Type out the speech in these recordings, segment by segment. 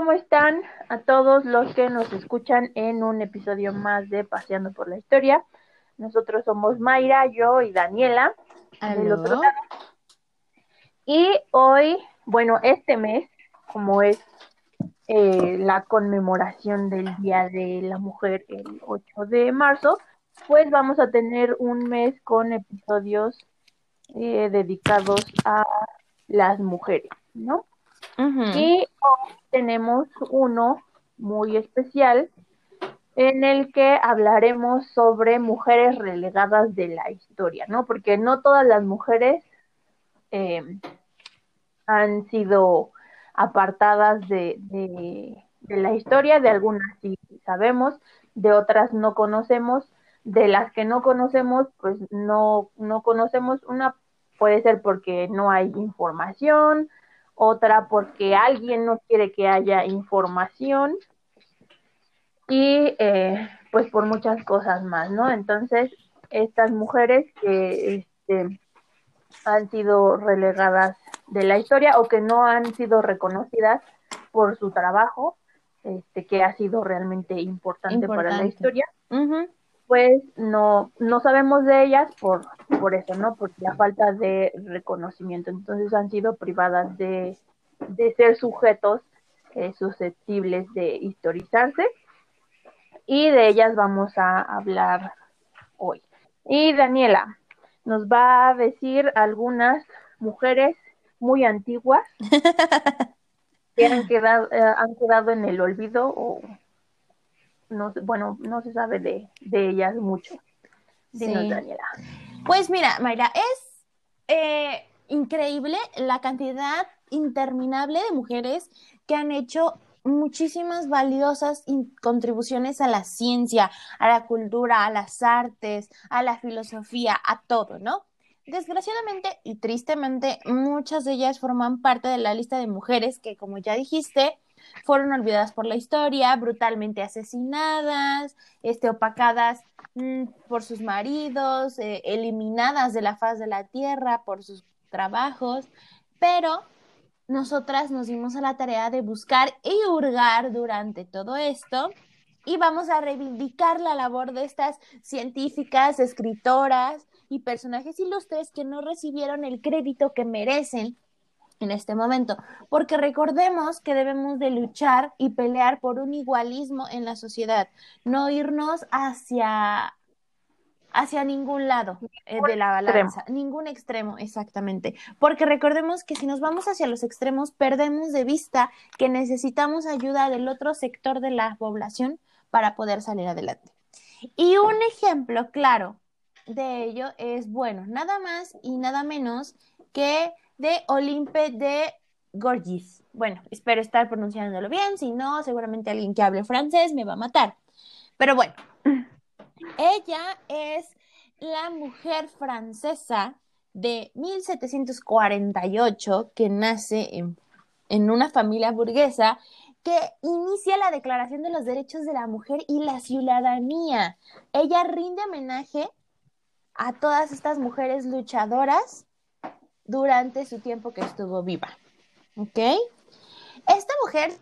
¿cómo están a todos los que nos escuchan en un episodio más de Paseando por la Historia? Nosotros somos Mayra, yo y Daniela. Del otro lado. Y hoy, bueno, este mes, como es eh, la conmemoración del Día de la Mujer el 8 de marzo, pues vamos a tener un mes con episodios eh, dedicados a las mujeres, ¿no? Y hoy tenemos uno muy especial en el que hablaremos sobre mujeres relegadas de la historia, ¿no? Porque no todas las mujeres eh, han sido apartadas de, de, de, la historia, de algunas sí sabemos, de otras no conocemos, de las que no conocemos, pues no, no conocemos, una puede ser porque no hay información, otra porque alguien no quiere que haya información y eh, pues por muchas cosas más, ¿no? Entonces, estas mujeres que este, han sido relegadas de la historia o que no han sido reconocidas por su trabajo, este, que ha sido realmente importante, importante. para la historia, uh -huh. Pues no, no sabemos de ellas por, por eso, ¿no? Por la falta de reconocimiento. Entonces han sido privadas de, de ser sujetos eh, susceptibles de historizarse y de ellas vamos a hablar hoy. Y Daniela nos va a decir algunas mujeres muy antiguas que han quedado, eh, han quedado en el olvido o no bueno, no se sabe de, de ellas mucho. Dinos, sí. Daniela. Pues mira, Mayra, es eh, increíble la cantidad interminable de mujeres que han hecho muchísimas valiosas contribuciones a la ciencia, a la cultura, a las artes, a la filosofía, a todo, ¿no? Desgraciadamente y tristemente, muchas de ellas forman parte de la lista de mujeres que, como ya dijiste, fueron olvidadas por la historia, brutalmente asesinadas, este, opacadas mmm, por sus maridos, eh, eliminadas de la faz de la tierra por sus trabajos, pero nosotras nos dimos a la tarea de buscar y hurgar durante todo esto y vamos a reivindicar la labor de estas científicas, escritoras y personajes ilustres que no recibieron el crédito que merecen en este momento, porque recordemos que debemos de luchar y pelear por un igualismo en la sociedad, no irnos hacia hacia ningún lado eh, de la balanza, extremo. ningún extremo, exactamente. Porque recordemos que si nos vamos hacia los extremos, perdemos de vista que necesitamos ayuda del otro sector de la población para poder salir adelante. Y un ejemplo claro de ello es, bueno, nada más y nada menos que de Olympe de Gorgis. Bueno, espero estar pronunciándolo bien, si no, seguramente alguien que hable francés me va a matar. Pero bueno, ella es la mujer francesa de 1748 que nace en, en, una familia burguesa que inicia la Declaración de los Derechos de la Mujer y la Ciudadanía. Ella rinde homenaje a todas estas mujeres luchadoras durante su tiempo que estuvo viva. ¿Ok? Esta mujer,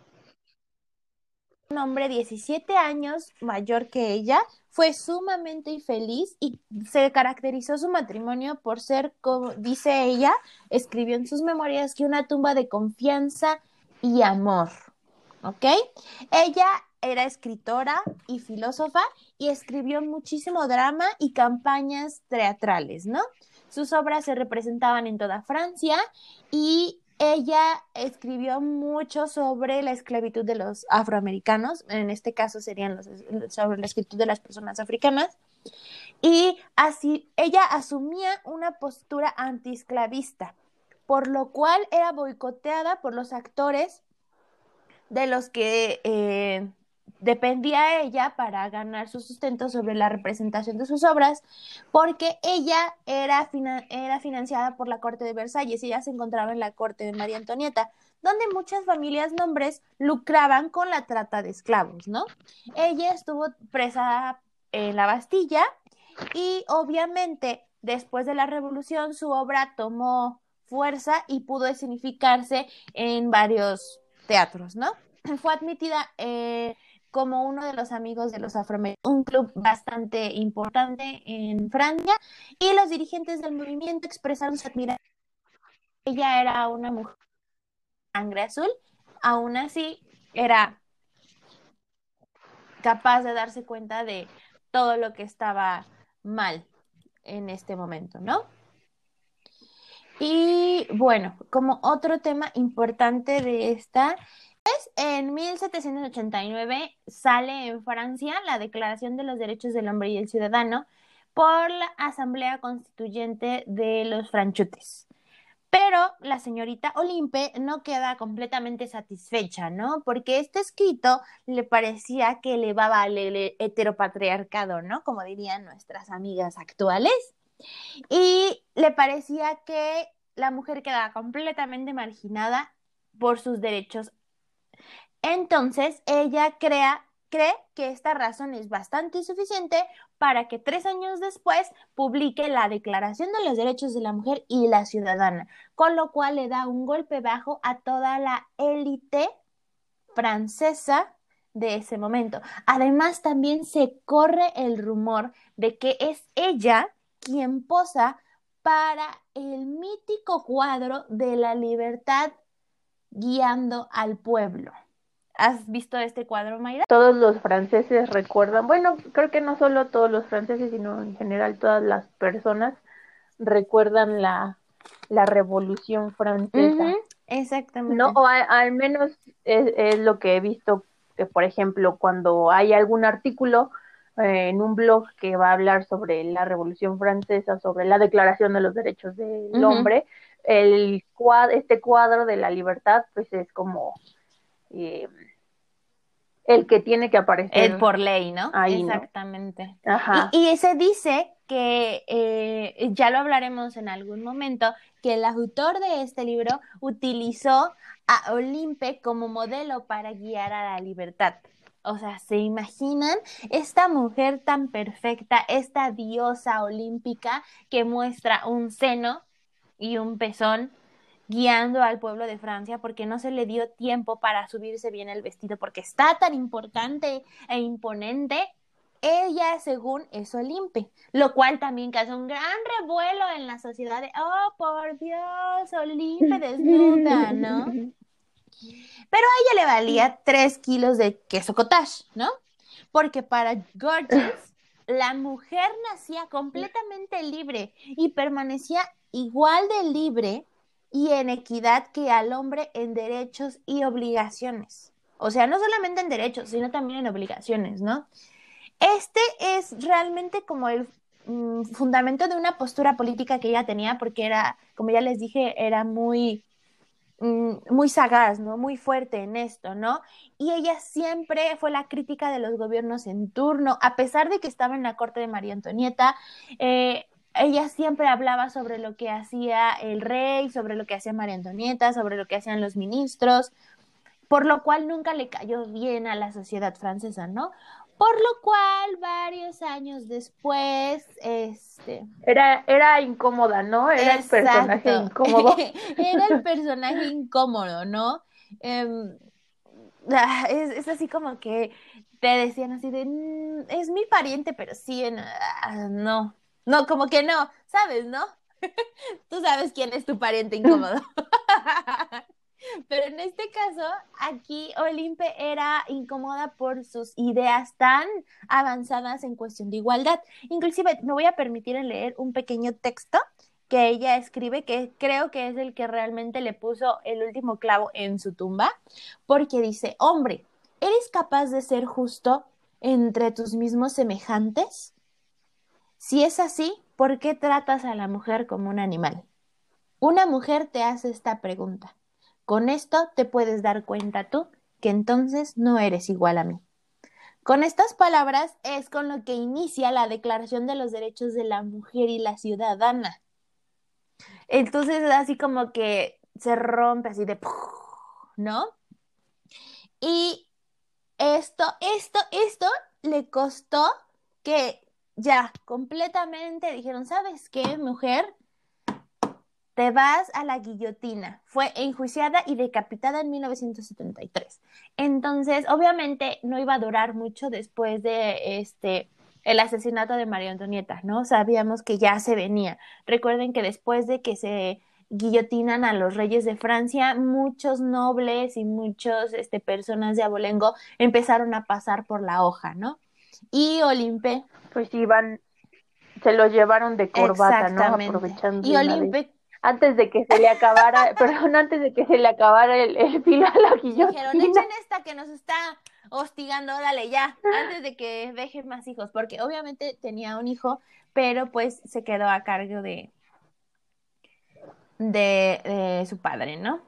un hombre 17 años mayor que ella, fue sumamente infeliz y se caracterizó su matrimonio por ser, como dice ella, escribió en sus memorias que una tumba de confianza y amor. ¿Ok? Ella era escritora y filósofa y escribió muchísimo drama y campañas teatrales, ¿no? Sus obras se representaban en toda Francia y ella escribió mucho sobre la esclavitud de los afroamericanos, en este caso serían los, sobre la esclavitud de las personas africanas, y así ella asumía una postura antiesclavista, por lo cual era boicoteada por los actores de los que eh, dependía ella para ganar su sustento sobre la representación de sus obras, porque ella era, era financiada por la corte de Versalles y ella se encontraba en la corte de María Antonieta, donde muchas familias nombres lucraban con la trata de esclavos, ¿no? Ella estuvo presa en la Bastilla y obviamente después de la revolución su obra tomó fuerza y pudo escenificarse en varios teatros, ¿no? fue admitida eh, como uno de los amigos de los afroamericanos, un club bastante importante en Francia, y los dirigentes del movimiento expresaron su admiración. Ella era una mujer sangre azul, aún así era capaz de darse cuenta de todo lo que estaba mal en este momento, ¿no? Y bueno, como otro tema importante de esta es en 1789 sale en Francia la Declaración de los Derechos del Hombre y el Ciudadano por la Asamblea Constituyente de los Franchutes. Pero la señorita Olimpe no queda completamente satisfecha, ¿no? Porque este escrito le parecía que elevaba al heteropatriarcado, ¿no? Como dirían nuestras amigas actuales. Y le parecía que la mujer quedaba completamente marginada por sus derechos. Entonces, ella crea cree que esta razón es bastante suficiente para que tres años después publique la Declaración de los Derechos de la Mujer y la Ciudadana, con lo cual le da un golpe bajo a toda la élite francesa de ese momento. Además, también se corre el rumor de que es ella quien posa para el mítico cuadro de la libertad guiando al pueblo. ¿Has visto este cuadro, Mayra? Todos los franceses recuerdan, bueno, creo que no solo todos los franceses, sino en general todas las personas recuerdan la, la Revolución Francesa. exactamente. No, o al menos es, lo que he visto, que por ejemplo, cuando hay algún artículo eh, en un blog que va a hablar sobre la Revolución Francesa, sobre la Declaración de los Derechos del Hombre, el este cuadro de la libertad, pues es como... Eh, el que tiene que aparecer. El por ley, ¿no? Exactamente. Ajá. Y, se dice que, eh, ya lo hablaremos en algún momento, que el autor de este libro utilizó a Olimpe como modelo para guiar a la libertad. O sea, ¿se imaginan esta mujer tan perfecta, esta diosa olímpica que muestra un seno y un pezón guiando al pueblo de Francia porque no se le dio tiempo para subirse bien el vestido porque está tan importante e imponente. Ella, según es Olimpe, lo cual también causa un gran revuelo en la sociedad de, oh, por Dios, Olimpe desnuda, ¿no? Pero a ella le valía tres kilos de queso cottage, ¿no? Porque para Gorgeous, la mujer nacía completamente libre y permanecía igual de libre y en equidad que al hombre en derechos y obligaciones. O sea, no solamente en derechos, sino también en obligaciones, ¿no? Este es realmente como el mm, fundamento de una postura política que ella tenía, porque era, como ya les dije, era muy, mm, muy sagaz, ¿no? Muy fuerte en esto, ¿no? Y ella siempre fue la crítica de los gobiernos en turno, a pesar de que estaba en la corte de María Antonieta, eh, ella siempre hablaba sobre lo que hacía el rey, sobre lo que hacía María Antonieta, sobre lo que hacían los ministros, por lo cual nunca le cayó bien a la sociedad francesa, ¿no? Por lo cual, varios años después, este... Era, era incómoda, ¿no? Era el personaje incómodo. era el personaje incómodo, ¿no? Em, ah, es, así como que te decían así de, mm, es mi pariente, pero sí, ah, no, no, como que no, ¿sabes, no? Tú sabes quién es tu pariente incómodo. Pero en este caso, aquí Olimpe era incómoda por sus ideas tan avanzadas en cuestión de igualdad. Inclusive me voy a permitir leer un pequeño texto que ella escribe, que creo que es el que realmente le puso el último clavo en su tumba, porque dice, hombre, ¿eres capaz de ser justo entre tus mismos semejantes? Si es así, ¿por qué tratas a la mujer como un animal? Una mujer te hace esta pregunta. Con esto te puedes dar cuenta tú que entonces no eres igual a mí. Con estas palabras es con lo que inicia la Declaración de los Derechos de la Mujer y la Ciudadana. Entonces, así como que se rompe así de, ¿no? Y esto, esto, esto le costó que ya, completamente dijeron, ¿sabes qué, mujer? te vas a la guillotina. Fue enjuiciada y decapitada en 1973. Entonces, obviamente, no iba a durar mucho después de este el asesinato de María Antonieta, ¿no? Sabíamos que ya se venía. Recuerden que después de que se guillotinan a los reyes de Francia, muchos nobles y muchos este, personas de abolengo empezaron a pasar por la hoja, ¿no? Y Olimpe. Pues iban, se los llevaron de corbata, ¿no? Aprovechando. Y. Antes de que se le acabara, perdón, antes de que se le acabara el, el filo a la guillotina. Dijeron, echen esta que nos está hostigando, dale ya, antes de que deje más hijos, porque obviamente tenía un hijo, pero pues se quedó a cargo de, de, su padre, ¿no?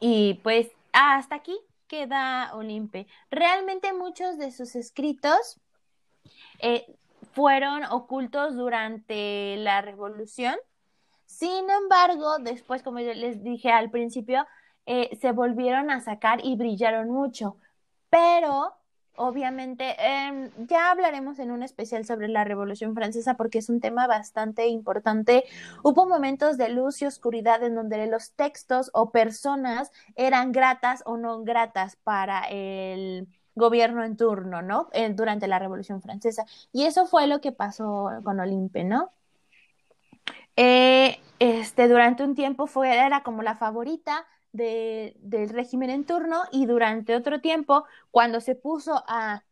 Y pues hasta aquí queda Olimpe. Realmente muchos de sus escritos eh, fueron ocultos durante la revolución. Sin embargo, después, como yo les dije al principio, eh, se volvieron a sacar y brillaron mucho. Pero obviamente, em, ya hablaremos en un especial sobre la Revolución Francesa porque es un tema bastante importante. Hubo momentos de luz y oscuridad en donde los textos o personas eran gratas o no gratas para el gobierno en turno, ¿no? durante la Revolución Francesa. Y eso fue lo que pasó con Olimpe, ¿no? Eh, este, durante un tiempo fue, era como la favorita del régimen en turno y durante otro tiempo, cuando se puso a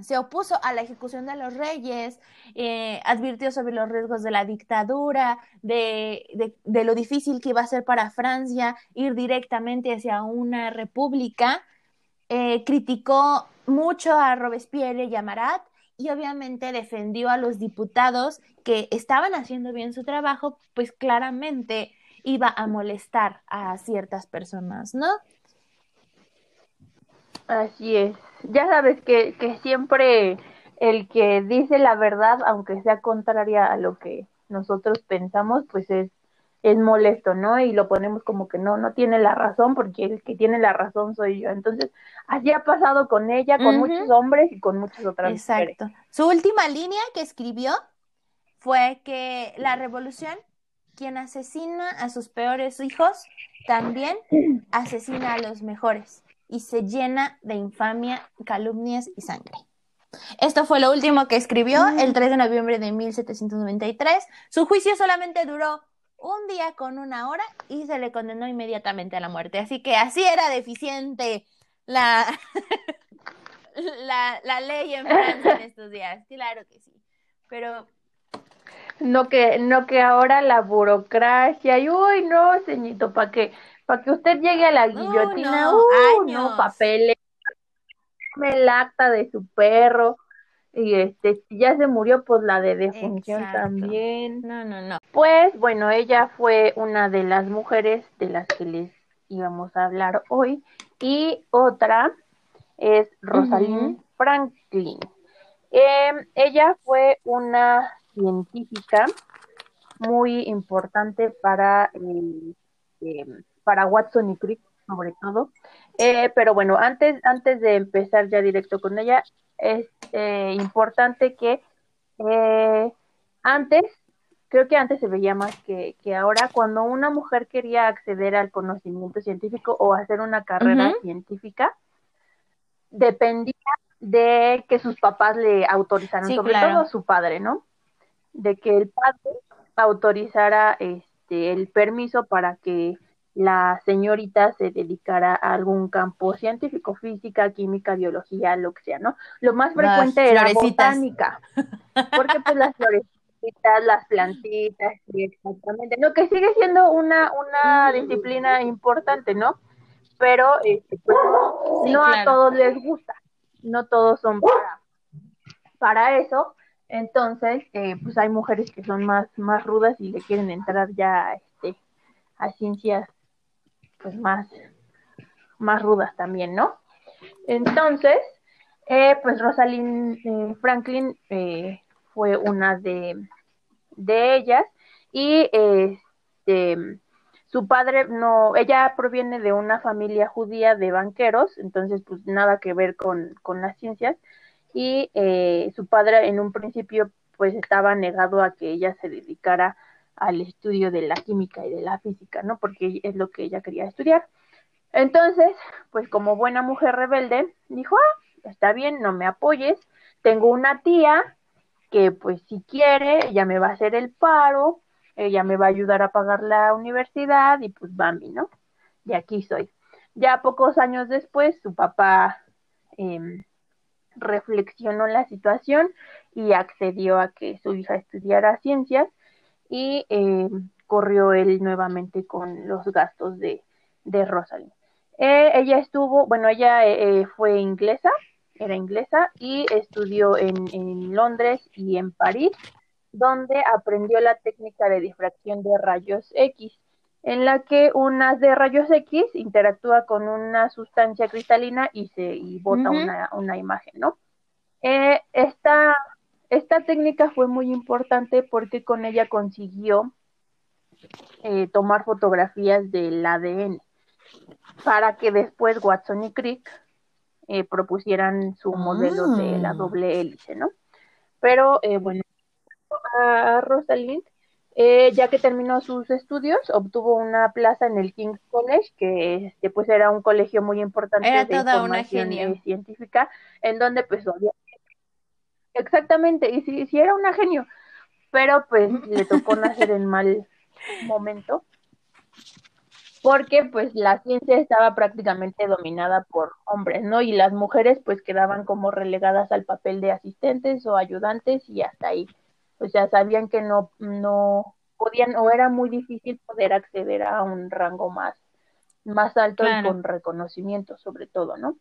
se opuso a la ejecución de los reyes, eh, advirtió sobre los riesgos de la dictadura, de, de, lo difícil que iba a ser para Francia ir directamente hacia una república, eh, criticó mucho a Robespierre y a Marat y obviamente defendió a los diputados que estaban haciendo bien su trabajo, pues claramente iba a molestar a ciertas personas, ¿no? Así es. Ya sabes que, que siempre el que dice la verdad, aunque sea contraria a lo que nosotros pensamos, pues es, es molesto, ¿no? Y lo ponemos como que no, no tiene la razón, porque el que tiene la razón soy yo. Entonces, así ha pasado con ella, con muchos hombres y con muchas otras Exacto. Su última línea que escribió fue que la revolución quien asesina a sus peores hijos también asesina a los mejores y se llena de infamia, calumnias y sangre. Esto fue lo último que escribió mm. el 3 de noviembre de 1793. Su juicio solamente duró un día con una hora y se le condenó inmediatamente a la muerte. Así que así era deficiente la, la, la ley en Francia en estos días. Claro que sí. Pero no que, no que ahora la burocracia y uy no, señito, para que, para que usted llegue a la guillotina, no, uh, no, papeles, el acta de su perro, y este, ya se murió, pues la de defunción también. No, no, no. Pues bueno, ella fue una de las mujeres de las que les íbamos a hablar hoy, y otra es Rosalind Franklin. Em, ella fue una científica muy importante para, eh, para Watson y Crick, sobre todo. Eh, pero bueno, antes, antes de empezar ya directo con ella, es eh, importante que antes, creo que antes se veía más que, que, ahora, cuando una mujer quería acceder al conocimiento científico o hacer una carrera científica, dependía de que sus papás le autorizaran, sobre todo su padre, ¿no? De que el padre autorizara este el permiso para que la señorita se dedicara a algún campo científico, física, química, biología, lo que sea, ¿no? Lo más frecuente era botánica, porque pues las florecitas, las plantitas, sí, exactamente, no, que sigue siendo una, una disciplina importante, ¿no? Pero este, pues, no a todos les gusta, no todos son para, para eso, entonces, eh, pues hay mujeres que son más, más rudas y le quieren entrar ya este, a ciencias pues más, más rudas también, ¿no? Entonces, eh, pues Rosalind eh, Franklin fue una de, de ellas y este su padre no, ella proviene de una familia judía de banqueros, entonces pues nada que ver con, con las ciencias, y eh, su padre en un principio pues estaba negado a que ella se dedicara al estudio de la química y de la física, ¿no? Porque es lo que ella quería estudiar. Entonces, pues como buena mujer rebelde, dijo, ah, está bien, no me apoyes, tengo una tía que pues si quiere, ella me va a hacer el paro, ella me va a ayudar a pagar la universidad y pues Bambi, ¿no? Y aquí soy. Ya pocos años después, su papá eh, reflexionó la situación y accedió a que su hija estudiara ciencias y eh, corrió él nuevamente con los gastos de, de Rosalind. Eh, ella estuvo, bueno, ella eh, fue inglesa, era inglesa y estudió en, en Londres y en París, donde aprendió la técnica de difracción de rayos X en la que una de rayos X interactúa con una sustancia cristalina y se y bota una, una, imagen, ¿no? Eh, esta, esta técnica fue muy importante porque con ella consiguió eh, tomar fotografías del ADN para que después Watson y Crick eh, propusieran su modelo de la ah. doble hélice, ¿no? Pero eh, bueno, a Rosalind eh, ya que terminó sus estudios, obtuvo una plaza en el King's College, que este, pues era un colegio muy importante de información eh, científica, en donde pues obviamente, exactamente, y sí, sí era una genio, pero pues le tocó nacer en mal momento, porque pues la ciencia estaba prácticamente dominada por hombres, ¿no? Y las mujeres pues quedaban como relegadas al papel de asistentes o ayudantes y hasta ahí o sea, sabían que no, no podían o era muy difícil poder acceder a un rango más, más alto y con reconocimiento sobre todo, ¿no?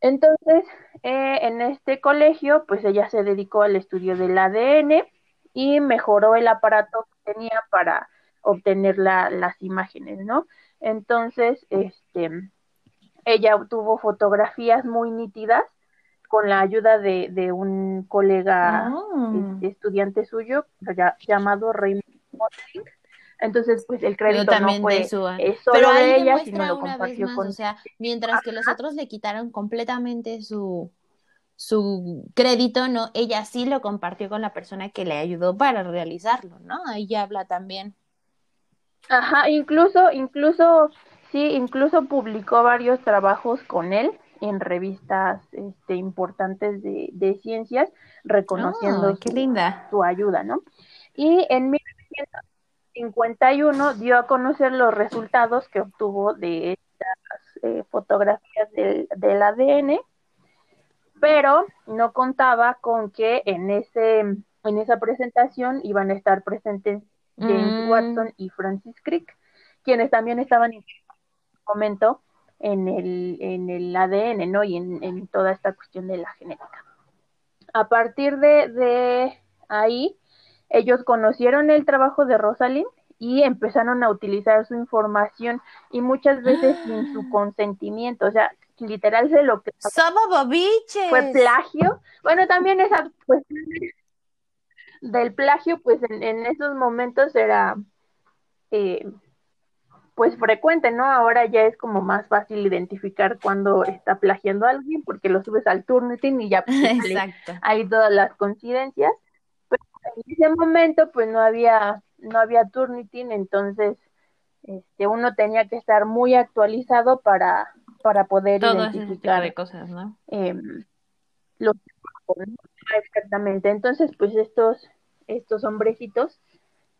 Entonces, eh, en este colegio, pues ella se dedicó al estudio del ADN y mejoró el aparato que tenía para obtener la, las imágenes, ¿no? Entonces, este, ella obtuvo fotografías muy nítidas con la ayuda de, de un colega ah. estudiante suyo llamado Raymond entonces, pues el crédito no fue de solo de ella, sino lo compartió con... O sea, mientras que los otros le quitaron completamente su, su crédito, ¿no? Ella sí lo compartió con la persona que le ayudó para realizarlo, ¿no? Ahí ya habla también. Ajá, incluso, incluso, sí, incluso publicó varios trabajos con él en revistas este, importantes de, de ciencias, reconociendo qué linda. su ayuda, ¿no? Y en 1951 dio a conocer los resultados que obtuvo de estas eh, fotografías del, del ADN, pero no contaba con que en ese en esa presentación iban a estar presentes James mm. Watson y Francis Crick, quienes también estaban en momento en el, en el ADN, ¿no? Y en, en, toda esta cuestión de la genética. A partir de, de ahí, ellos conocieron el trabajo de Rosalind y empezaron a utilizar su información y muchas veces sin su ah. consentimiento, o sea, literal se lo que fue plagio. Bueno, también esa cuestión del plagio, pues en, en esos momentos era eh, pues frecuente, ¿no? Ahora ya es como más fácil identificar cuando está plagiando a alguien porque lo subes al Turnitin y ya pues, hay todas las coincidencias. Pero en ese momento pues no había no había Turnitin, entonces este uno tenía que estar muy actualizado para para poder identificar de cosas, ¿no? Eh, exactamente. Entonces, pues estos estos hombrecitos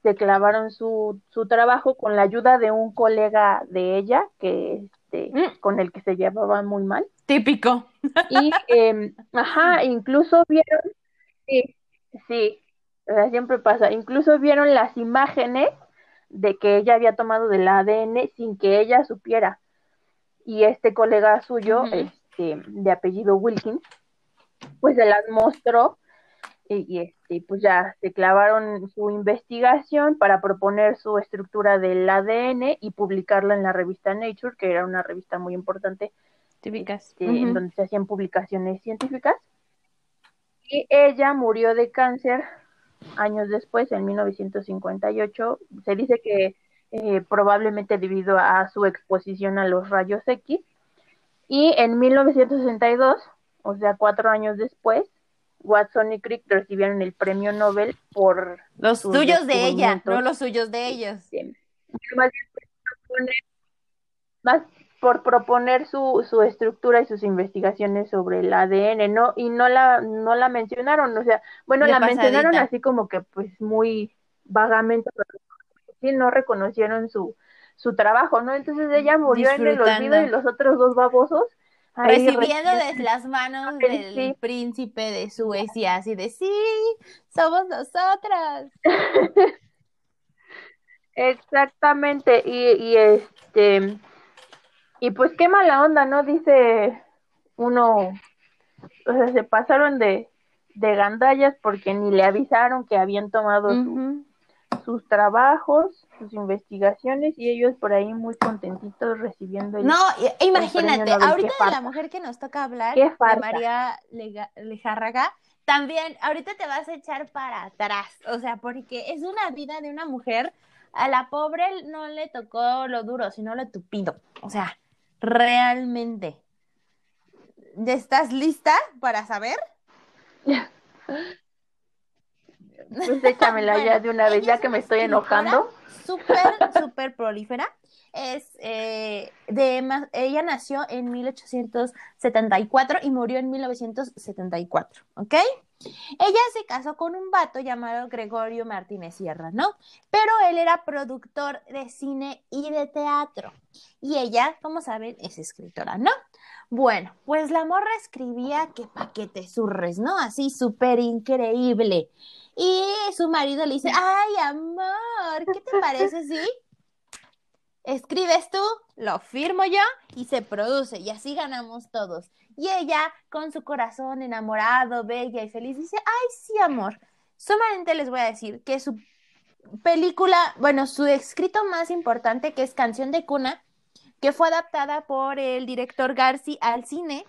se clavaron su, su trabajo con la ayuda de un colega de ella que este, mm. con el que se llevaban muy mal. Típico. Y, eh, ajá, incluso vieron, sí, sí, siempre pasa, incluso vieron las imágenes de que ella había tomado del ADN sin que ella supiera. Y este colega suyo, este, de apellido Wilkins, pues se las mostró y, este, pues ya se clavaron su investigación para proponer su estructura del ADN y publicarla en la revista Nature, que era una revista muy importante, este, en donde se hacían publicaciones científicas. Y ella murió de cáncer años después, en 1958. Se dice que eh, probablemente debido a su exposición a los rayos X. Y en 1962, o sea, cuatro años después, Watson y Crick recibieron el premio Nobel por los suyos de ella, no los suyos de ellos. Más, más por proponer su, su estructura y sus investigaciones sobre el ADN, ¿no? Y no la, no la mencionaron, o sea, bueno, la mencionaron así como que pues muy vagamente, pero sí no reconocieron su, su trabajo, ¿no? Entonces ella murió en el olvido y los otros dos babosos recibiendo desde las manos del príncipe de Suecia, así de sí, somos nosotras. Exactamente, y, y este y pues qué mala onda, ¿no? Dice uno, o sea, se pasaron de, de gandallas porque ni le avisaron que habían tomado sus trabajos, sus investigaciones y ellos por ahí muy contentitos recibiendo el No, imagínate, ahorita de la mujer que nos toca hablar, de María Lejárraga, también ahorita te vas a echar para atrás, o sea, porque es una vida de una mujer, a la pobre no le tocó lo duro, sino lo tupido, o sea, realmente. ¿Estás lista para saber? Pues échamela ya de una vez, ya que me estoy enojando. Súper, súper prolífera. Es eh, de ella nació en 1874 y murió en 1974, ¿ok? Ella se casó con un vato llamado Gregorio Martínez Sierra, ¿no? Pero él era productor de cine y de teatro. Y ella, como saben, es escritora, ¿no? Bueno, pues la morra escribía que paquete surres, ¿no? Así súper increíble. Y su marido le dice, ay, amor, ¿qué te parece si escribes tú, lo firmo yo y se produce y así ganamos todos? Y ella, con su corazón enamorado, bella y feliz, dice, ay, sí, amor. Sumamente les voy a decir que su película, bueno, su escrito más importante, que es Canción de Cuna, que fue adaptada por el director Garci al cine,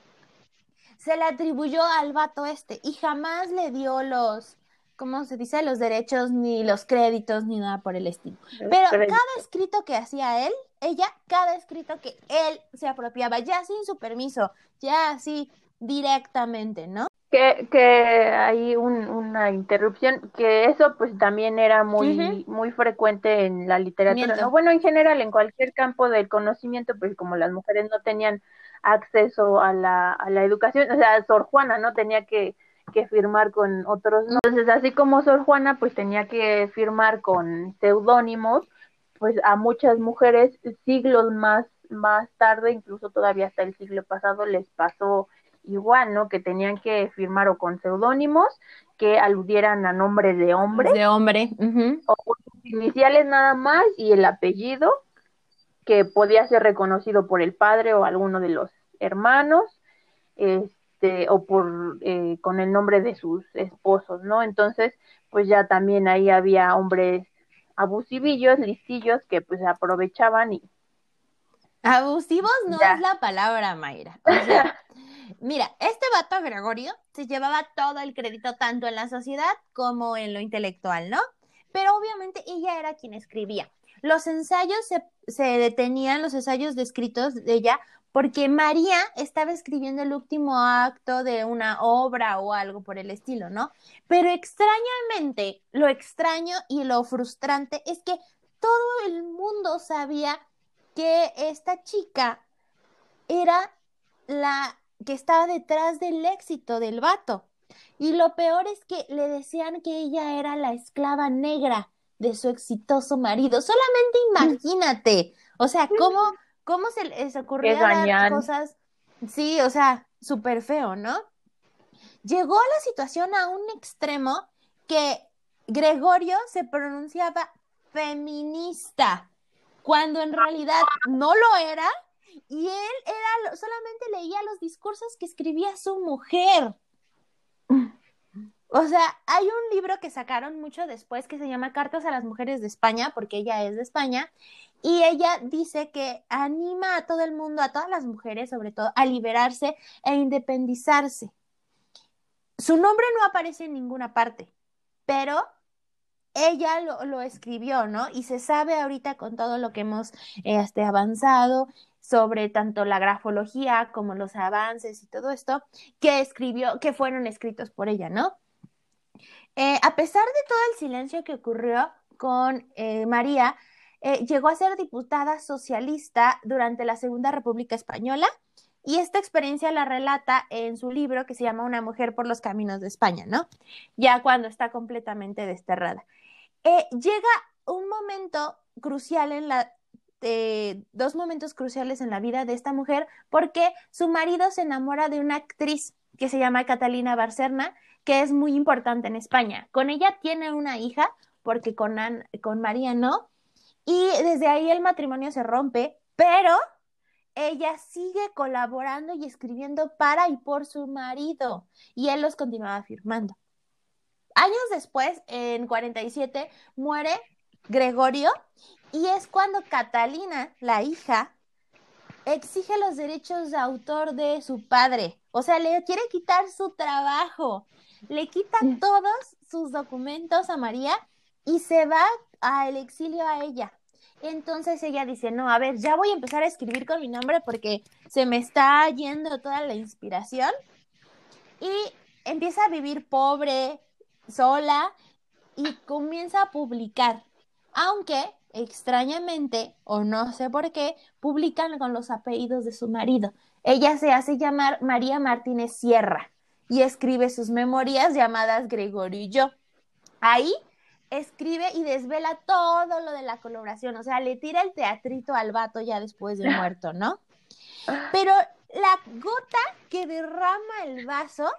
se le atribuyó al vato este y jamás le dio los, ¿cómo se dice? Los derechos, ni los créditos, ni nada por el estilo. Pero cada escrito que hacía él, ella, cada escrito que él se apropiaba, ya sin su permiso, ya así directamente, ¿no? Que, que hay una interrupción, que eso pues también era muy, muy frecuente en la literatura, ¿no? Bueno, en general, en cualquier campo del conocimiento, pues como las mujeres no tenían acceso a la, a la educación, o sea, Sor Juana, ¿no? Tenía que que firmar con otros. Entonces, así como Sor Juana, pues tenía que firmar con seudónimos, pues a muchas mujeres siglos más, más tarde, incluso todavía hasta el siglo pasado, les pasó igual, ¿no? Que tenían que firmar o con seudónimos que aludieran a nombre de hombre. De hombre. O con iniciales nada más y el apellido, que podía ser reconocido por el padre o alguno de los hermanos. Este, o por eh, con el nombre de sus esposos, ¿no? Entonces, pues ya también ahí había hombres abusivillos, listillos, que pues aprovechaban y... Abusivos no es la palabra, Mayra. O sea, mira, este vato Gregorio se llevaba todo el crédito tanto en la sociedad como en lo intelectual, ¿no? Pero obviamente ella era quien escribía. Los ensayos se, se detenían, los ensayos descritos de ella, porque María estaba escribiendo el último acto de una obra o algo por el estilo, ¿no? Pero extrañamente, lo extraño y lo frustrante es que todo el mundo sabía que esta chica era la que estaba detrás del éxito del vato. Y lo peor es que le decían que ella era la esclava negra de su exitoso marido. Solamente imagínate, o sea, cómo ¿Cómo se les ocurría dar cosas? Sí, o sea, súper feo, ¿no? Llegó a la situación a un extremo que Gregorio se pronunciaba feminista, cuando en realidad no lo era, y él era solamente leía los discursos que escribía su mujer. O sea, hay un libro que sacaron mucho después que se llama Cartas a las Mujeres de España, porque ella es de España, y ella dice que anima a todo el mundo, a todas las mujeres sobre todo, a liberarse e independizarse. Su nombre no aparece en ninguna parte, pero ella lo, escribió, ¿no? Y se sabe ahorita con todo lo que hemos este, avanzado, sobre tanto la grafología como los avances y todo esto que escribió, que fueron escritos por ella, ¿no? Eh, a pesar de todo el silencio que ocurrió con eh, María, eh, llegó a ser diputada socialista durante la Segunda República Española y esta experiencia la relata en su libro que se llama Una mujer por los caminos de España, ¿no? Ya cuando está completamente desterrada. llega un momento crucial en la dos momentos cruciales en la vida de esta mujer porque su marido se enamora de una actriz que se llama Catalina Barcerna, que es muy importante en España. Con ella tiene una hija, porque con, con María no, y desde ahí el matrimonio se rompe, pero ella sigue colaborando y escribiendo para y por su marido, y él los continuaba firmando. Años después, en 47, muere Gregorio y es cuando Catalina, la hija, exige los derechos de autor de su padre. O sea, le quiere quitar su trabajo. Le quita todos sus documentos a María y se va al exilio a ella. Entonces ella dice, no, a ver, ya voy a empezar a escribir con mi nombre porque se me está yendo toda la inspiración. Y empieza a vivir pobre, sola, y comienza a publicar. Aunque extrañamente, o no sé por qué, publican con los apellidos de su marido. Ella se hace llamar María Martínez Sierra y escribe sus memorias llamadas Gregorio y yo. Ahí escribe y desvela todo lo de la colaboración, o sea, le tira el teatrito al vato ya después de muerto, ¿no? Pero la gota que derrama el vaso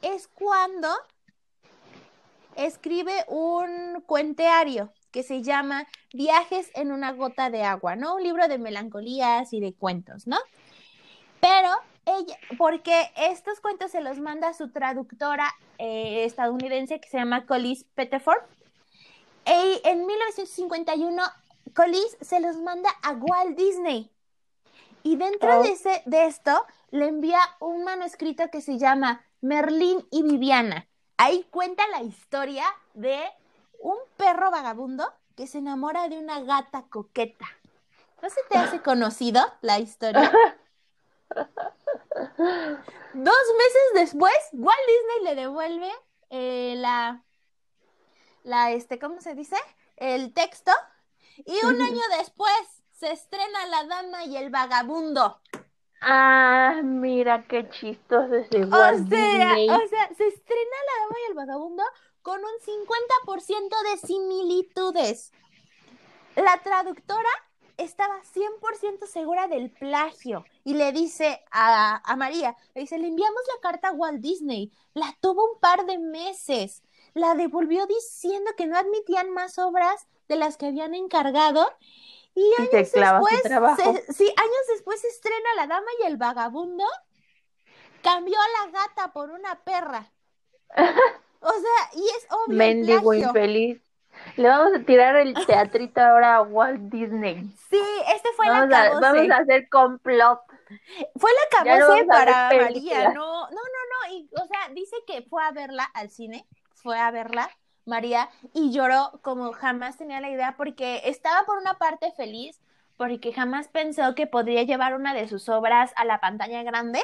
es cuando escribe un cuenteario que se llama Viajes en una gota de agua, ¿no? Un libro de melancolías y de cuentos, ¿no? Pero ella, porque estos cuentos se los manda su traductora eh, estadounidense que se llama Collis Peteford. Y en 1951, Collis se los manda a Walt Disney. Y dentro oh. de, ese, de esto le envía un manuscrito que se llama Merlín y Viviana. Ahí cuenta la historia de un perro vagabundo que se enamora de una gata coqueta. ¿No se te hace conocido la historia? Dos meses después, Walt Disney le devuelve eh, la, la, este, ¿cómo se dice? El texto. Y un año después se estrena La Dama y el Vagabundo. Ah, mira qué chistoso ese Walt Disney. O sea, se estrena La Dama y el Vagabundo con un 50% de similitudes. La traductora estaba 100% segura del plagio y le dice a, a, María, le dice, le enviamos la carta a Walt Disney, la tuvo un par de meses, la devolvió diciendo que no admitían más obras de las que habían encargado. Y años después, se, sí, años después se estrena La Dama y el Vagabundo, cambió a la gata por una perra. O sea, y es obvio. Mendigo infeliz. Le vamos a tirar el teatrito ahora a Walt Disney. Sí, este fue vamos la a, Vamos a hacer complot. Fue la cabose para María, no, no, no, no, y, o sea, dice que fue a verla al cine, fue a verla, María, y lloró como jamás tenía la idea, porque estaba por una parte feliz, porque jamás pensó que podría llevar una de sus obras a la pantalla grande,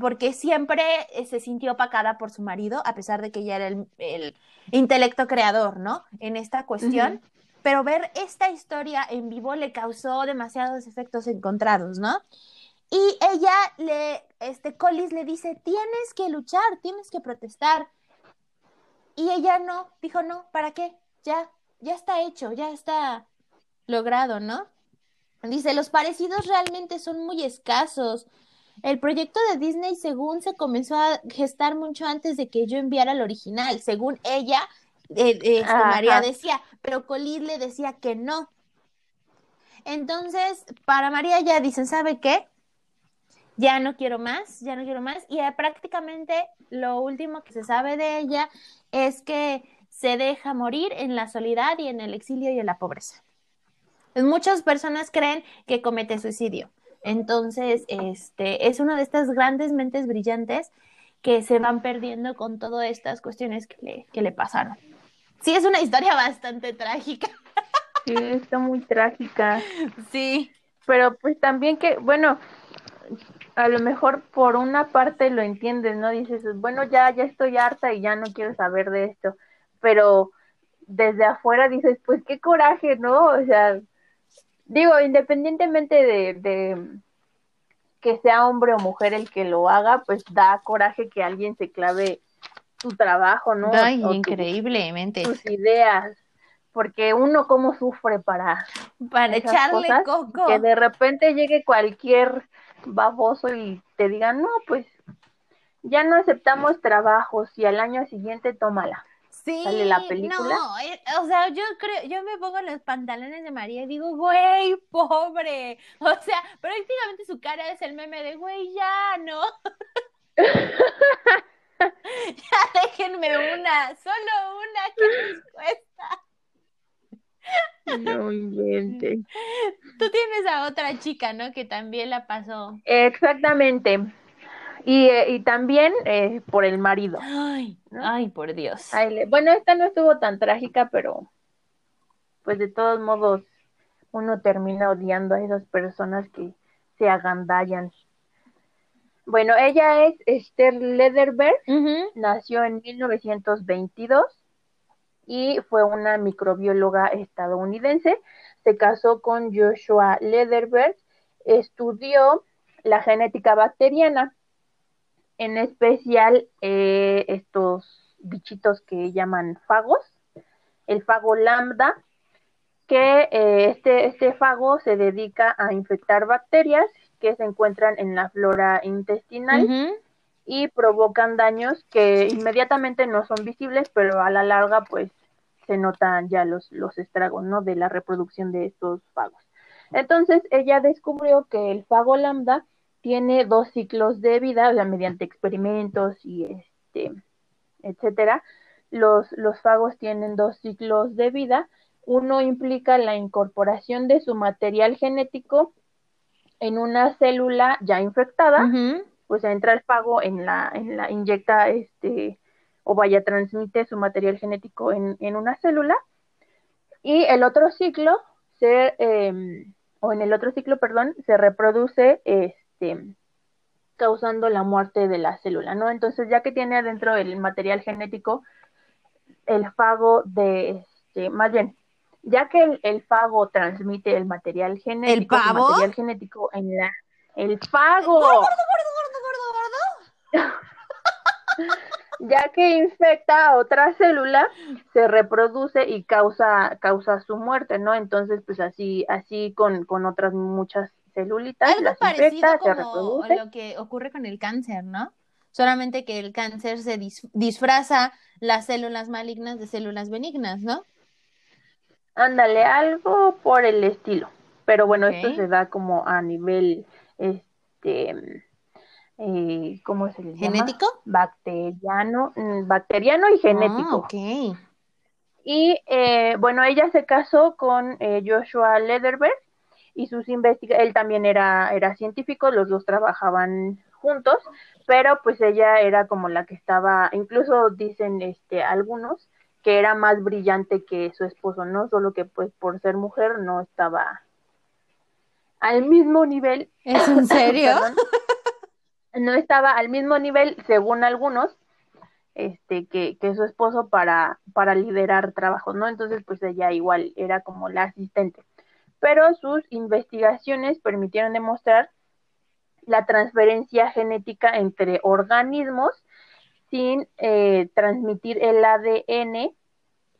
porque siempre eh, se sintió opacada por su marido, a pesar de que ella era el, intelecto creador, ¿no? En esta cuestión. Pero ver esta historia en vivo le causó demasiados efectos encontrados, ¿no? Y ella le, este, Collis le dice, tienes que luchar, tienes que protestar. Y ella no, dijo, no, ¿para qué? Ya, ya está hecho, ya está logrado, ¿no? Dice, los parecidos realmente son muy escasos. El proyecto de Disney, según se comenzó a gestar mucho antes de que yo enviara el original, según ella, eh, este, María decía, pero Colid le decía que no. Entonces, para María ya dicen, ¿sabe qué? Ya no quiero más, ya no quiero más. Y eh, prácticamente lo último que se sabe de ella es que se deja morir en la soledad y en el exilio y en la pobreza. Muchas personas creen que comete suicidio. Entonces, este, es una de estas grandes mentes brillantes que se van perdiendo con todas estas cuestiones que le, que le pasaron. Sí, es una historia bastante trágica. Sí, está muy trágica. Sí. pero pues también que, bueno, a lo mejor por una parte lo entiendes, ¿no? Dices, bueno, ya, ya estoy harta y ya no quiero saber de esto, pero desde afuera dices, pues qué coraje, ¿no? O sea, digo, independientemente de, de que sea hombre o mujer el que lo haga, pues da coraje que alguien se clave su trabajo, ¿no? Ay, increíblemente. Sus ideas, porque uno cómo sufre para para echarle coco. Que de repente llegue cualquier baboso y te digan, no, pues ya no aceptamos trabajos y al año siguiente tómala. Sí, sale la película. No, eh, o sea, yo creo, yo me pongo los pantalones de María y digo, güey, pobre. O sea, prácticamente su cara es el meme de, güey, ya, ¿no? ya déjenme una, solo una que nos cuesta. No inventes. Tú tienes a otra chica, ¿no? Que también la pasó. Exactamente. Y, eh, y también eh, por el marido. Ay, ay, por Dios. bueno, esta no estuvo tan trágica, pero pues de todos modos uno termina odiando a esas personas que se agandallan. Bueno, ella es Esther Lederberg, nació en 1922 y fue una microbióloga estadounidense. Se casó con Joshua Lederberg, estudió la genética bacteriana, en especial eh, estos bichitos que llaman fagos, el fago lambda, que eh, este, este fago se dedica a infectar bacterias que se encuentran en la flora intestinal y provocan daños que inmediatamente no son visibles, pero a la larga pues se notan ya los, los estragos, ¿no? De la reproducción de estos fagos. Entonces ella descubrió que el fago lambda tiene dos ciclos de vida, o sea, mediante experimentos y este, etcétera. Los, los fagos tienen dos ciclos de vida. Uno implica la incorporación de su material genético en una célula ya infectada, pues entra el fago en la, en la, inyecta este, o vaya, transmite su material genético en, en una célula. Y el otro ciclo, se, em, o en el otro ciclo, perdón, se reproduce este, causando la muerte de la célula, ¿no? Entonces, ya que tiene adentro el material genético, el fago de, este, más bien, ya que el, fago transmite el material genético, ¿El material genético en la, el fago. gordo, gordo, gordo, gordo, gordo! ya que infecta a otra célula, se reproduce y causa, causa su muerte, ¿no? Entonces, pues así, así con, con otras muchas celulitas. Algo parecido como lo que ocurre con el cáncer, ¿no? Solamente que el cáncer se disfraza las células malignas de células benignas, ¿no? Ándale, algo por el estilo. Pero bueno, esto se da como a nivel, este, eh, ¿cómo se le llama? ¿Genético? Bacteriano, mm, bacteriano y genético. Ok. Y eh, bueno, ella se casó con eh, Joshua Lederberg y sus investigaciones, él también era, era científico, los dos trabajaban juntos, pero pues ella era como la que estaba, incluso dicen este algunos, que era más brillante que su esposo, ¿no? Solo que pues por ser mujer no estaba al mismo nivel. ¿Es en serio? no estaba al mismo nivel, según algunos, este, que, que su esposo para, para liderar trabajos, ¿no? Entonces, pues ella igual era como la asistente. Pero sus investigaciones permitieron demostrar la transferencia genética entre organismos sin eh, transmitir el ADN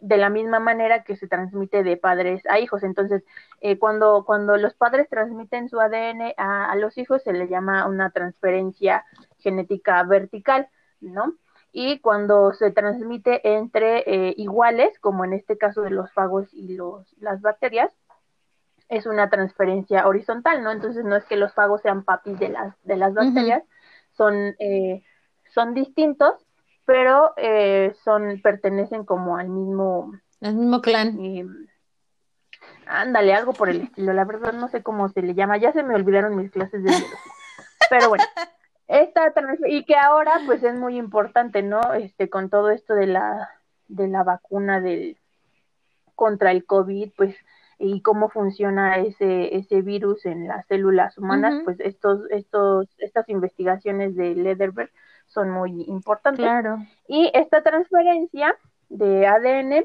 de la misma manera que se transmite de padres a hijos. Entonces, eh, cuando, cuando los padres transmiten su ADN a, los hijos, se le llama una transferencia genética vertical, ¿no? Y cuando se transmite entre eh, iguales, como en este caso de los fagos y los, las bacterias, es una transferencia horizontal, ¿no? Entonces no es que los fagos sean papis de las, de las bacterias, son, eh, son distintos, pero eh, son, pertenecen como al mismo... Al mismo clan. ándale, algo por el estilo, la verdad no sé cómo se le llama, ya se me olvidaron mis clases de. Pero bueno, esta y que ahora pues es muy importante, ¿no? Este, con todo esto de la, de la vacuna del contra el COVID, pues y cómo funciona ese, ese virus en las células humanas, pues estos, estos, estas investigaciones de Lederberg son muy importantes. Claro. Y esta transferencia de ADN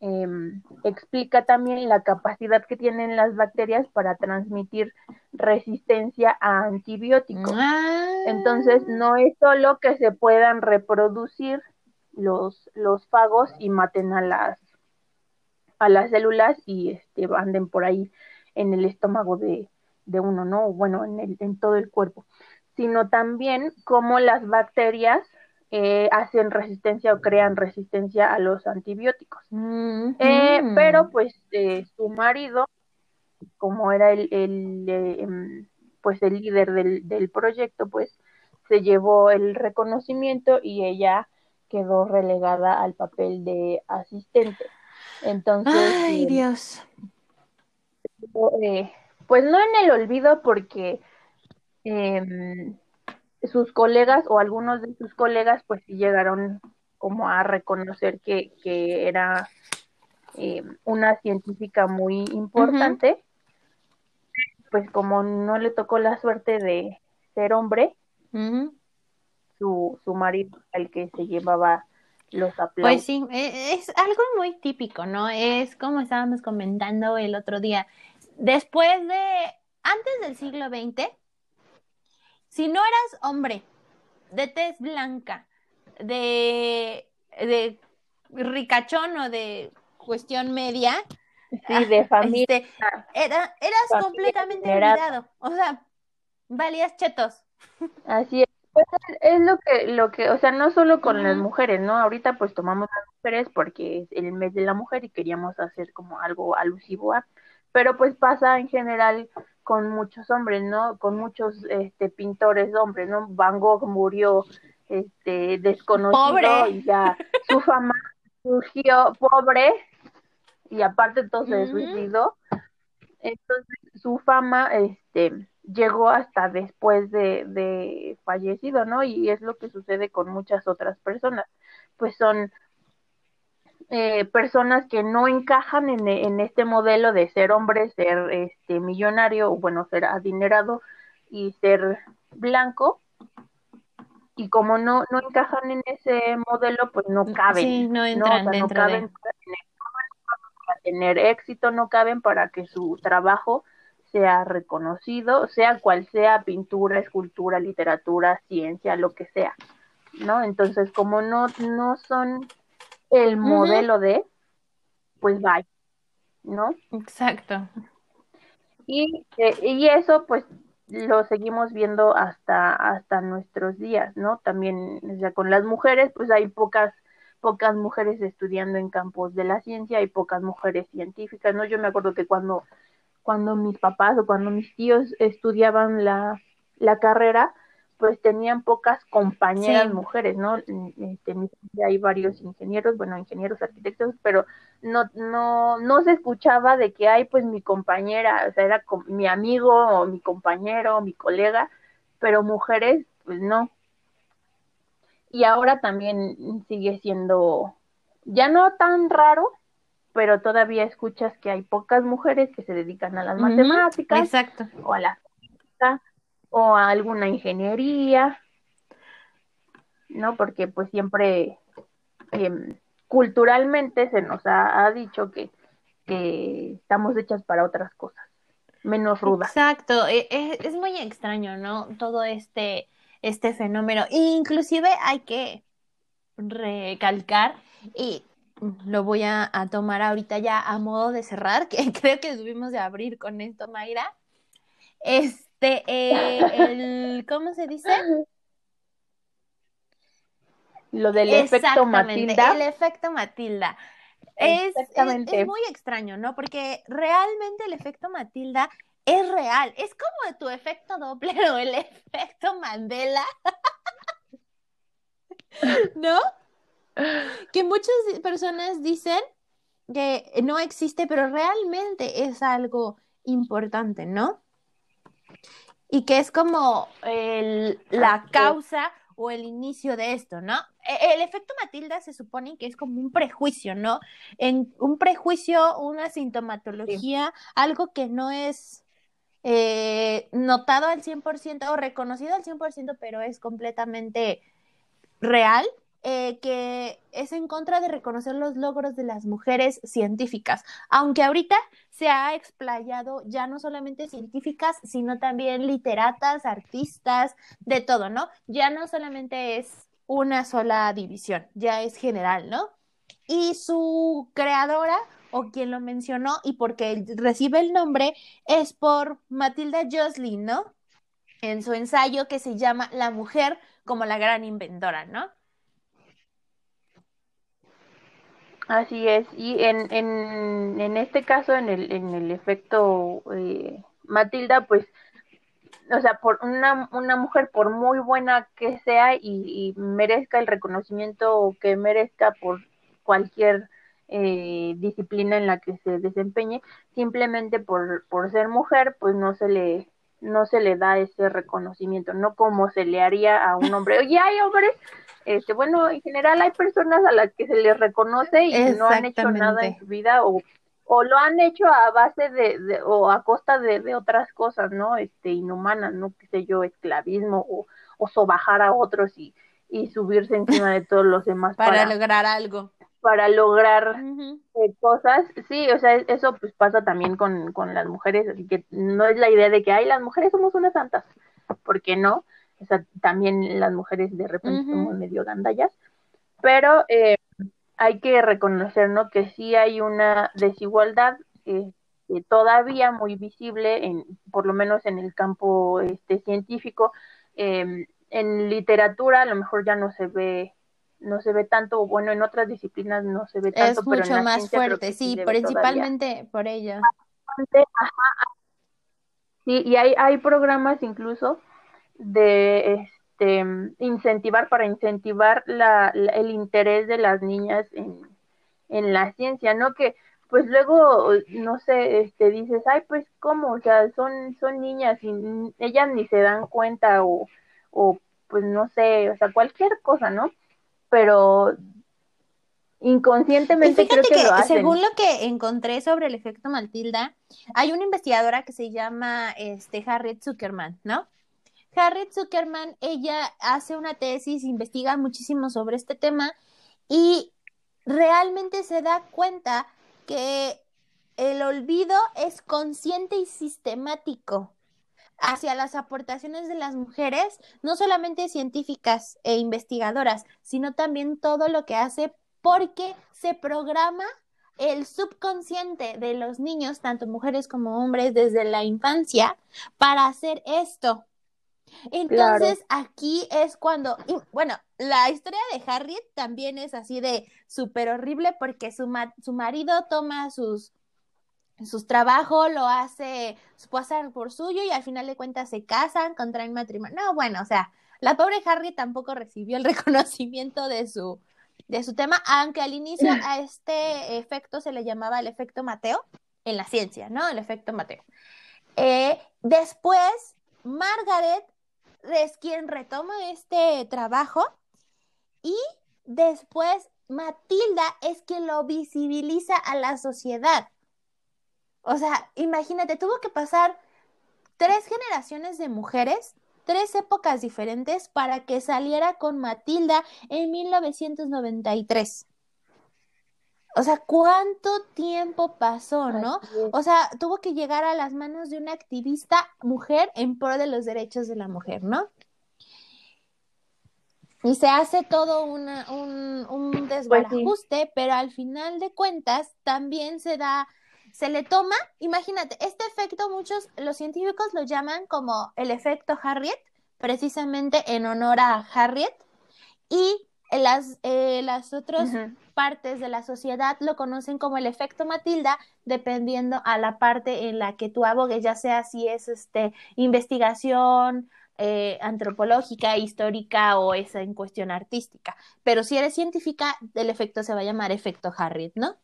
em, explica también la capacidad que tienen las bacterias para transmitir resistencia a antibióticos. Ah. Entonces, no es solo que se puedan reproducir los, los fagos y maten a las, a las células y este, anden por ahí en el estómago de, de uno, ¿no? Bueno, en, el, en todo el cuerpo, sino también cómo las bacterias eh, hacen resistencia o crean resistencia a los antibióticos. Mm, Eh, pero pues eh, su marido, como era el, el eh, em, pues el líder del, del proyecto, pues se llevó el reconocimiento y ella quedó relegada al papel de asistente. Entonces, Ay, eh, Dios. eh, pues no en el olvido porque em, sus colegas o algunos de sus colegas pues sí llegaron como a reconocer que, que era em, una científica muy importante, pues como no le tocó la suerte de ser hombre, su, su marido el que se llevaba los aplausos. Pues sí, e- es algo muy típico, ¿no? Es como estábamos comentando el otro día. Después de, antes del siglo XX, si no eras hombre, de tez blanca, de, de ricachón o de cuestión media, Sí, de familia. este, era, eras Familia completamente olvidado. O sea, valías chetos. Así es. Pues es- lo que, lo que, o sea, no solo con las mujeres, ¿no? Ahorita pues tomamos las mujeres porque es el mes de la mujer y queríamos hacer como algo alusivo a, pero pues pasa en general con muchos hombres, ¿no? Con muchos este pintores hombres, ¿no? Van Gogh murió este desconocido Pobre. y ya su fama surgió pobre y aparte todo se suicidó. Entonces su fama este llegó hasta después de, de fallecido, ¿no? Y es lo que sucede con muchas otras personas. Pues son eh, personas que no encajan en, en este modelo de ser hombre, ser este millonario, o bueno, ser adinerado y ser blanco. Y como no, no encajan en ese modelo, pues no caben. Sí, no ¿no? O entran sea, no caben de. para tener éxito, no caben para que su trabajo sea reconocido, sea cual sea, pintura, escultura, literatura, ciencia, lo que sea, ¿no? Entonces, como no, no son el modelo de, pues bye, ¿no? Exacto. Y, eh, y eso, pues, lo seguimos viendo hasta, hasta nuestros días, ¿no? También, o sea, con las mujeres, pues hay pocas, pocas mujeres estudiando en campos de la ciencia, hay pocas mujeres científicas, ¿no? Yo me acuerdo que cuando, cuando mis papás o cuando mis tíos estudiaban la, la carrera, pues tenían pocas compañeras Sí. mujeres, ¿no? Este, hay varios ingenieros, bueno, ingenieros, arquitectos, pero no, no, no se escuchaba de que hay pues mi compañera, o sea, era mi amigo o mi compañero o mi colega, pero mujeres, pues no. Y ahora también sigue siendo ya no tan raro, pero todavía escuchas que hay pocas mujeres que se dedican a las matemáticas Exacto. o a la física o a alguna ingeniería, ¿no? Porque pues siempre em, culturalmente se nos ha, ha dicho que, que estamos hechas para otras cosas, menos rudas. Exacto, e- e- es, muy extraño, ¿no? Todo este, este fenómeno. Inclusive hay que recalcar, y lo voy a, a tomar ahorita ya a modo de cerrar, que creo que debimos de abrir con esto, Mayra. Este, eh, el, ¿cómo se dice? Lo del efecto Matilda, el efecto Matilda. Es, es, es muy extraño, ¿no? Porque realmente el efecto Matilda es real. Es como tu efecto Doppler o el efecto Mandela. ¿No? Que muchas personas dicen que no existe, pero realmente es algo importante, ¿no? Y que es como el- la causa o el inicio de esto, ¿no? E, el efecto Matilda se supone que es como un prejuicio, ¿no? En un prejuicio, una sintomatología, algo que no es eh, notado al 100% o reconocido al 100%, pero es completamente real eh, que es en contra de reconocer los logros de las mujeres científicas, aunque ahorita se ha explayado ya no solamente científicas, sino también literatas, artistas, de todo, ¿no? Ya no solamente es una sola división, ya es general, ¿no? Y su creadora, o quien lo mencionó, y porque recibe el nombre, es por Matilda Joslin, ¿no? En su ensayo que se llama La mujer como la gran inventora, ¿no? Así es, y en, en, en este caso, en el, en el efecto eh, Matilda, pues, o sea, por una, una mujer, por muy buena que sea y, merezca el reconocimiento que merezca por cualquier eh, disciplina en la que se desempeñe, simplemente por, por ser mujer, pues no se le no se le da ese reconocimiento, no como se le haría a un hombre. Oye, hay hombres este, bueno, en general hay personas a las que se les reconoce y no han hecho nada en su vida o, o lo han hecho a base de, o a costa de, otras cosas, ¿no? Este, inhumanas, ¿no? Qué sé yo, esclavismo o, o sobajar a otros y, y subirse encima de todos los demás para, lograr algo. Para lograr eh, cosas, sí, o sea, eso pues pasa también con, con las mujeres, así que no es la idea de que, ay, las mujeres somos unas santas, porque no, o sea, también las mujeres de repente somos medio gandallas, pero eh, hay que reconocer, ¿no? Que sí hay una desigualdad eh, todavía muy visible, en, por lo menos en el campo este, científico. Em, en literatura a lo mejor ya no se ve no se ve tanto, bueno, en otras disciplinas no se ve tanto, es mucho más fuerte, sí, principalmente por ello. Sí, y hay, hay programas incluso de este, incentivar, para incentivar la, el interés de las niñas en, en la ciencia, ¿no? Que pues luego, no sé, este, dices, ay, pues, ¿cómo? O sea, son, son niñas y ellas ni se dan cuenta o, o, pues, no sé, o sea, cualquier cosa, ¿no? Pero inconscientemente creo que, lo hacen. según lo que encontré sobre el efecto Matilda, hay una investigadora que se llama este Harriet Zuckerman, ¿no? Harriet Zuckerman, ella hace una tesis, investiga muchísimo sobre este tema y realmente se da cuenta que el olvido es consciente y sistemático hacia las aportaciones de las mujeres, no solamente científicas e investigadoras, sino también todo lo que hace porque se programa el subconsciente de los niños, tanto mujeres como hombres, desde la infancia, para hacer esto. Entonces aquí es cuando, bueno, la historia de Harriet también es así de súper horrible porque su, su marido toma sus, sus trabajos, lo hace pasar por suyo y al final de cuentas se casan, contraen matrimonio. No, bueno, o sea, la pobre Harriet tampoco recibió el reconocimiento de su, de su tema, aunque al inicio a este efecto se le llamaba el efecto Mateo en la ciencia, ¿no? El efecto Mateo. Eh, después, Margaret es quien retoma este trabajo y después Matilda es quien lo visibiliza a la sociedad. O sea, imagínate, tuvo que pasar tres generaciones de mujeres, tres épocas diferentes para que saliera con Matilda en 1993. O sea, ¿cuánto tiempo pasó, no? O sea, tuvo que llegar a las manos de una activista mujer en pro de los derechos de la mujer, ¿no? Y se hace todo una, un, un pues desbarajuste, pero al final de cuentas también se da, se le toma, imagínate, este efecto muchos, los científicos lo llaman como el efecto Harriet, precisamente en honor a Harriet, y las, eh, las otras partes de la sociedad lo conocen como el efecto Matilda, dependiendo a la parte en la que tú abogues, ya sea si es este investigación eh, antropológica, histórica o es en cuestión artística. Pero si eres científica, el efecto se va a llamar efecto Harriet, ¿no?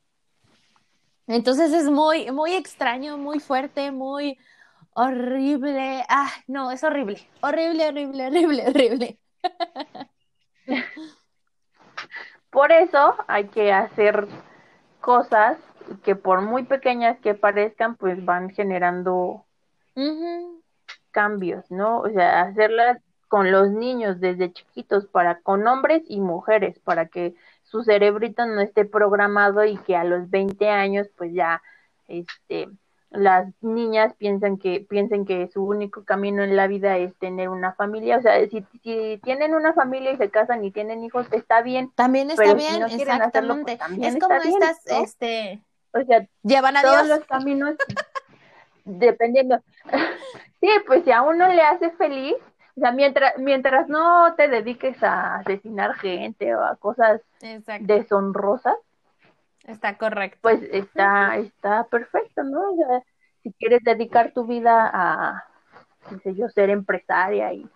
Entonces es muy, muy extraño, muy fuerte, muy horrible. Ah, no, es horrible. Horrible, horrible, horrible, horrible. Por eso hay que hacer cosas que por muy pequeñas que parezcan, pues van generando cambios, ¿no? O sea, hacerlas con los niños desde chiquitos, para con hombres y mujeres, para que su cerebrito no esté programado y que a los 20 años, pues ya, este, las niñas piensan que piensen que su único camino en la vida es tener una familia, o sea, si, si tienen una familia y se casan y tienen hijos, está bien. También está bien, exactamente. es como estas, este, o sea, llevan a todos los caminos, dependiendo. sí, pues si a uno le hace feliz, o sea, mientras, mientras no te dediques a asesinar gente o a cosas deshonrosas, Está correcto. Pues está, está perfecto, ¿no? O sea, si quieres dedicar tu vida a, qué sé yo, ser empresaria y,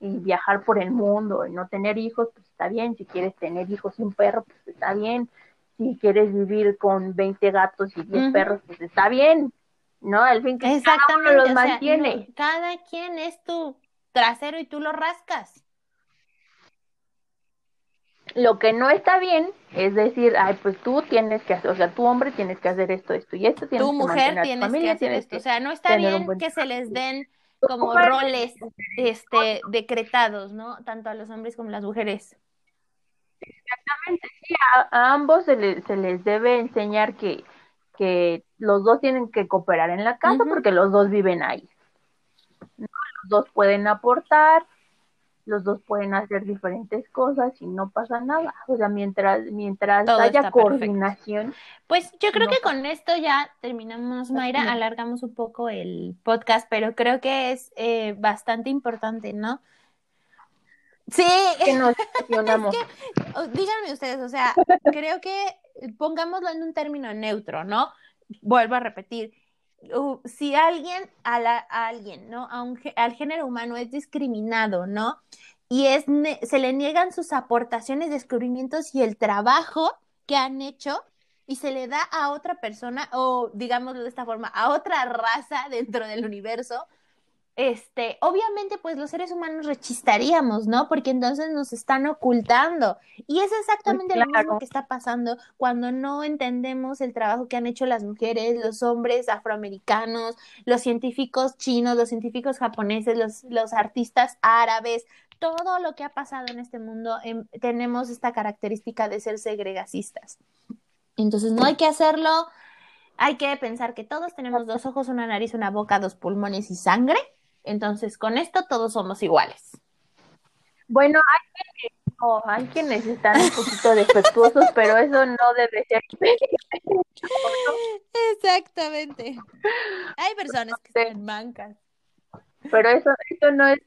y, viajar por el mundo y no tener hijos, pues está bien. Si quieres tener hijos y un perro, pues está bien. Si quieres vivir con 20 gatos y 10 perros, pues está bien. ¿No? Al fin que cada uno los mantiene. cada quien es tu trasero y tú lo rascas. Lo que no está bien es decir, ay, pues tú tienes que hacer, o sea, tu hombre tienes que hacer esto, esto y esto, tienes tu mujer tienes que hacer esto, o sea, no está bien que se les den como roles este decretados, ¿no? Tanto a los hombres como a las mujeres. Exactamente, sí, a, ambos se, les, se les debe enseñar que, que los dos tienen que cooperar en la casa porque los dos viven ahí. Los dos pueden aportar, los dos pueden hacer diferentes cosas y no pasa nada. O sea, mientras, mientras haya coordinación. Pues yo creo que con esto ya terminamos, Mayra, alargamos un poco el podcast, pero creo que es eh, bastante importante, ¿no? Sí. Que nos díganme ustedes, o sea, creo que pongámoslo en un término neutro, ¿no? Vuelvo a repetir, si alguien, a, alguien, ¿no? al género humano es discriminado, ¿no? Y es, se le niegan sus aportaciones, descubrimientos y el trabajo que han hecho y se le da a otra persona o digámoslo de esta forma, a otra raza dentro del universo, este, obviamente pues los seres humanos rechistaríamos, ¿no? Porque entonces nos están ocultando. Y es exactamente lo mismo que está pasando cuando no entendemos el trabajo que han hecho las mujeres, los hombres afroamericanos, los científicos chinos, los científicos japoneses, los, los artistas árabes, todo lo que ha pasado en este mundo, em, tenemos esta característica de ser segregacistas. Entonces no hay que hacerlo. Hay que pensar que todos tenemos dos ojos, una nariz, una boca, dos pulmones y sangre entonces, con esto todos somos iguales. Bueno, hay, quienes están un poquito defectuosos, pero eso no debe ser. Exactamente. Hay personas que están mancas. Pero eso, no es,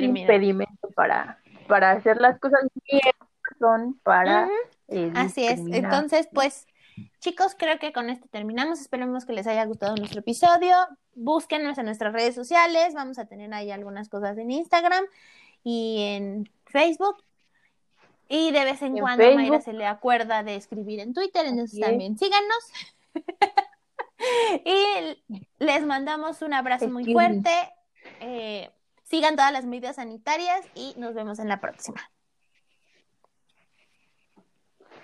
impedimento para, para hacer las cosas bien, son para. Eh, Así es. Entonces, pues, chicos, creo que con esto terminamos. Esperemos que les haya gustado nuestro episodio búsquenos en nuestras redes sociales, vamos a tener ahí algunas cosas en Instagram y en Facebook. Y de vez en, cuando Mayra se le acuerda de escribir en Twitter, entonces también síganos. y les mandamos un abrazo muy fuerte. Eh, sigan todas las medidas sanitarias y nos vemos en la próxima.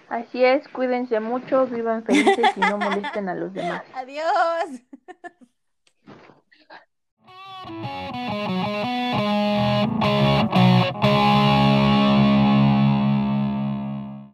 Así es, cuídense mucho, vivan felices y no molesten a los demás. Adiós. Thank you.